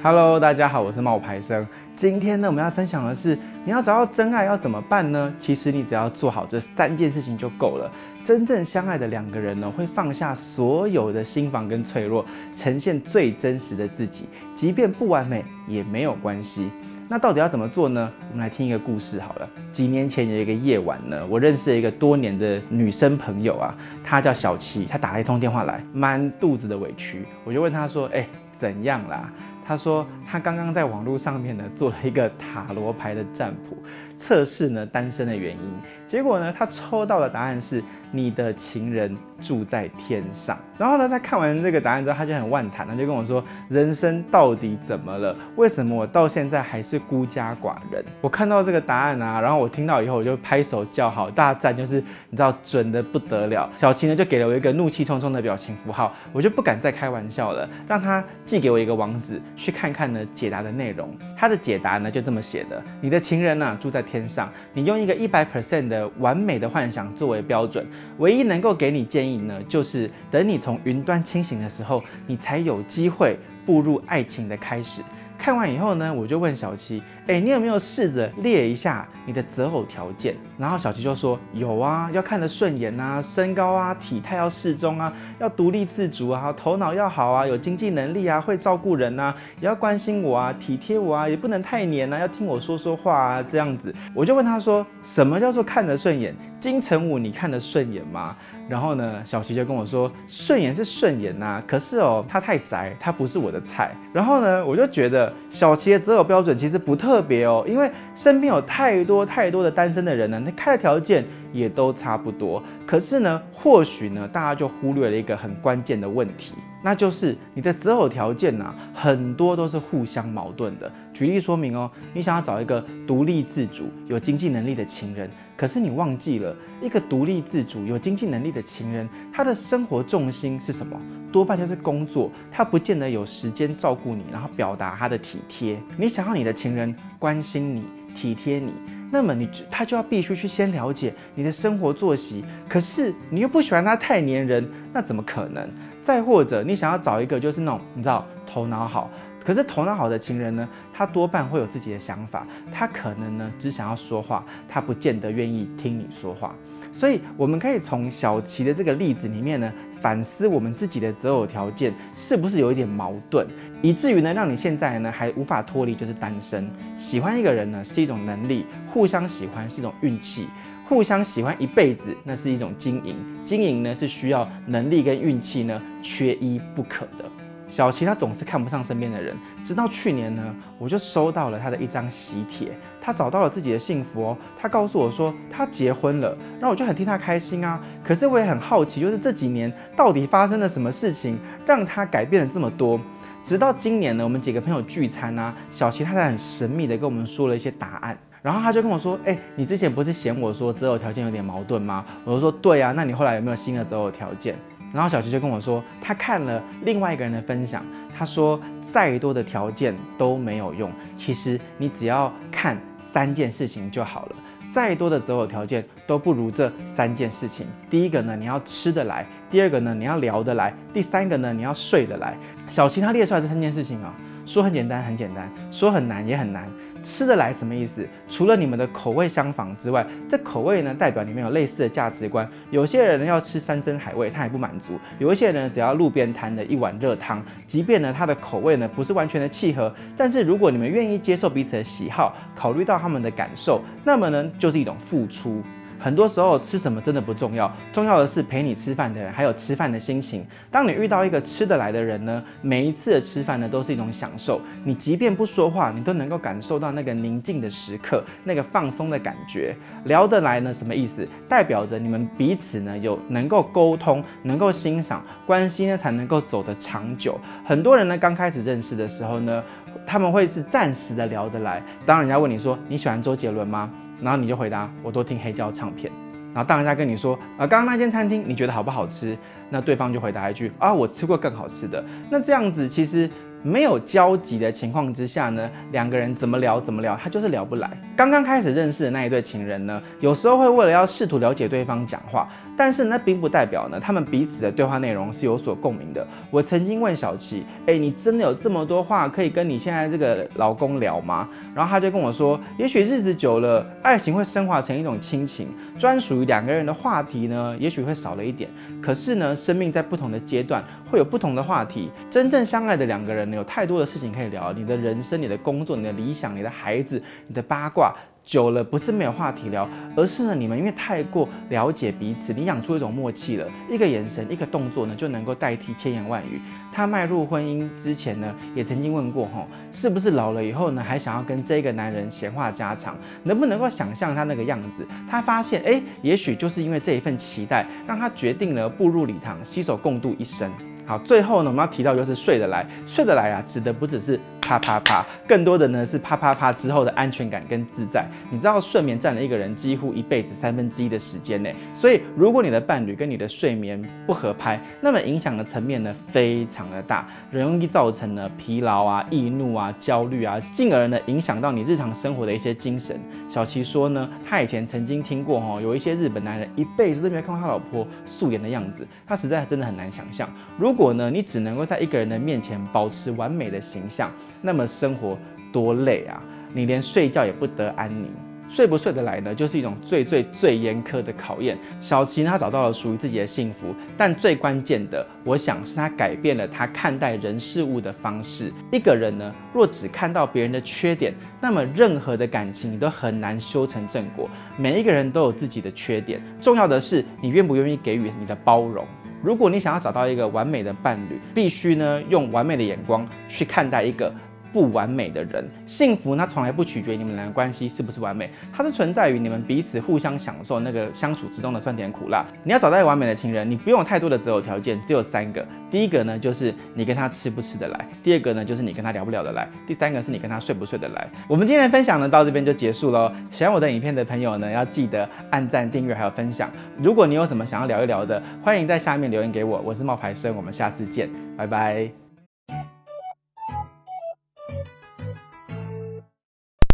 Hello，大家好，我是冒牌生。今天呢，我们要分享的是，你要找到真爱要怎么办呢？其实你只要做好这三件事情就够了。真正相爱的两个人呢，会放下所有的心防跟脆弱，呈现最真实的自己，即便不完美也没有关系。那到底要怎么做呢？我们来听一个故事好了。几年前有一个夜晚呢，我认识了一个多年的女生朋友啊，她叫小七，她打了一通电话来，满肚子的委屈，我就问她说：“哎，怎样啦？”他说，他刚刚在网络上面呢做了一个塔罗牌的占卜，测试呢单身的原因。结果呢，他抽到的答案是你的情人住在天上。然后呢，他看完这个答案之后，他就很万谈，他就跟我说：“人生到底怎么了？为什么我到现在还是孤家寡人？”我看到这个答案啊，然后我听到以后，我就拍手叫好，大赞，就是你知道准的不得了。小七呢就给了我一个怒气冲冲的表情符号，我就不敢再开玩笑了，让他寄给我一个网址。去看看呢解答的内容，他的解答呢就这么写的：你的情人呢住在天上，你用一个一百 percent 的完美的幻想作为标准，唯一能够给你建议呢，就是等你从云端清醒的时候，你才有机会步入爱情的开始。看完以后呢，我就问小七，哎，你有没有试着列一下你的择偶条件？然后小七就说有啊，要看得顺眼啊，身高啊，体态要适中啊，要独立自主啊，头脑要好啊，有经济能力啊，会照顾人啊，也要关心我啊，体贴我啊，也不能太黏啊，要听我说说话啊，这样子。我就问他说，什么叫做看得顺眼？金城武，你看得顺眼吗？然后呢，小七就跟我说，顺眼是顺眼呐、可是哦，他太宅，他不是我的菜。然后呢，我就觉得小七的择偶标准其实不特别哦，因为身边有太多太多的单身的人呢，他开的条件也都差不多。可是呢，或许呢，大家就忽略了一个很关键的问题。那就是你的择偶条件呐、啊，很多都是互相矛盾的。举例说明哦，你想要找一个独立自主、有经济能力的情人，可是你忘记了一个独立自主、有经济能力的情人，他的生活重心是什么？多半就是工作，他不见得有时间照顾你，然后表达他的体贴。你想要你的情人关心你、体贴你，那么你他就要必须去先了解你的生活作息。可是你又不喜欢他太黏人，那怎么可能？再或者，你想要找一个就是那种你知道头脑好，可是头脑好的情人呢，他多半会有自己的想法，他可能呢只想要说话，他不见得愿意听你说话。所以我们可以从小琪的这个例子里面呢，反思我们自己的择偶条件是不是有一点矛盾，以至于呢让你现在呢还无法脱离就是单身。喜欢一个人呢是一种能力，互相喜欢是一种运气。互相喜欢一辈子，那是一种经营。经营呢是需要能力跟运气呢，缺一不可的。小琪他总是看不上身边的人，直到去年呢，我就收到了他的一张喜帖，他找到了自己的幸福哦。他告诉我说他结婚了，那我就很替他开心啊。可是我也很好奇，就是这几年到底发生了什么事情，让他改变了这么多。直到今年呢，我们几个朋友聚餐啊，小琪他才很神秘的跟我们说了一些答案。然后他就跟我说：“哎、你之前不是嫌我说择偶条件有点矛盾吗？”我就说：“对啊，那你后来有没有新的择偶条件？”然后小琪就跟我说，他看了另外一个人的分享，他说：“再多的条件都没有用，其实你只要看三件事情就好了。再多的择偶条件都不如这三件事情。第一个呢，你要吃得来；第二个呢，你要聊得来；第三个呢，你要睡得来。”小琪他列出来这三件事情啊。说很简单，很简单；说很难，也很难。吃得来什么意思？除了你们的口味相仿之外，这口味呢，代表你们有类似的价值观。有些人要吃山珍海味，他也不满足；有一些人只要路边摊的一碗热汤，即便呢他的口味呢不是完全的契合，但是如果你们愿意接受彼此的喜好，考虑到他们的感受，那么呢就是一种付出。很多时候吃什么真的不重要，重要的是陪你吃饭的人，还有吃饭的心情。当你遇到一个吃得来的人呢，每一次的吃饭呢都是一种享受。你即便不说话，你都能够感受到那个宁静的时刻，那个放松的感觉。聊得来呢，什么意思？代表着你们彼此呢有能够沟通，能够欣赏，关系呢才能够走得长久。很多人呢刚开始认识的时候呢，他们会是暂时的聊得来。当人家问你说你喜欢周杰伦吗？然后你就回答，我都听黑胶唱片。然后当人家跟你说，啊，刚刚那间餐厅你觉得好不好吃？那对方就回答一句，啊，我吃过更好吃的。那这样子其实没有交集的情况之下呢，两个人怎么聊怎么聊，他就是聊不来。刚刚开始认识的那一对情人呢，有时候会为了要试图了解对方讲话，但是那，并不代表呢，他们彼此的对话内容是有所共鸣的。我曾经问小琪，哎，你真的有这么多话可以跟你现在这个老公聊吗？然后他就跟我说，也许日子久了，爱情会升华成一种亲情，专属于两个人的话题呢，也许会少了一点。可是呢，生命在不同的阶段会有不同的话题。真正相爱的两个人有太多的事情可以聊，你的人生、你的工作、你的理想、你的孩子、你的八卦。久了不是没有话题聊，而是呢，你们因为太过了解彼此，你养出一种默契了，一个眼神，一个动作呢，就能够代替千言万语。他迈入婚姻之前呢，也曾经问过吼，是不是老了以后呢，还想要跟这个男人闲话家常？能不能够想象他那个样子？他发现，哎，也许就是因为这一份期待，让他决定了步入礼堂，携手共度一生。好，最后呢，我们要提到就是睡得来，睡得来啊，指的不只是。啪啪啪，更多的呢是啪啪啪之后的安全感跟自在。你知道睡眠占了一个人几乎一辈子三分之一的时间呢，所以如果你的伴侣跟你的睡眠不合拍，那么影响的层面呢非常的大，容易造成呢疲劳啊、易怒啊、焦虑啊，进而呢影响到你日常生活的一些精神。小琪说呢，他以前曾经听过哈，有一些日本男人一辈子都没有看过他老婆素颜的样子，他实在真的很难想象。如果呢你只能够在一个人的面前保持完美的形象，那么生活多累啊！你连睡觉也不得安宁，睡不睡得来呢？就是一种最最最严苛的考验。小琪呢，找到了属于自己的幸福，但最关键的，我想是他改变了他看待人事物的方式。一个人呢，若只看到别人的缺点，那么任何的感情你都很难修成正果。每一个人都有自己的缺点，重要的是你愿不愿意给予你的包容。如果你想要找到一个完美的伴侣，必须呢用完美的眼光去看待一个不完美的人，幸福它从来不取决于你们俩的关系是不是完美，它是存在于你们彼此互相享受那个相处之中的酸甜苦辣。你要找到一个完美的情人，你不用太多的择偶条件，只有三个。第一个呢，就是你跟他吃不吃得来；第二个呢，就是你跟他聊不聊得来；第三个是你跟他睡不睡得来。我们今天的分享呢，到这边就结束喽。喜欢我的影片的朋友呢，要记得按赞、订阅还有分享。如果你有什么想要聊一聊的，欢迎在下面留言给我。我是冒牌生，我们下次见，拜拜。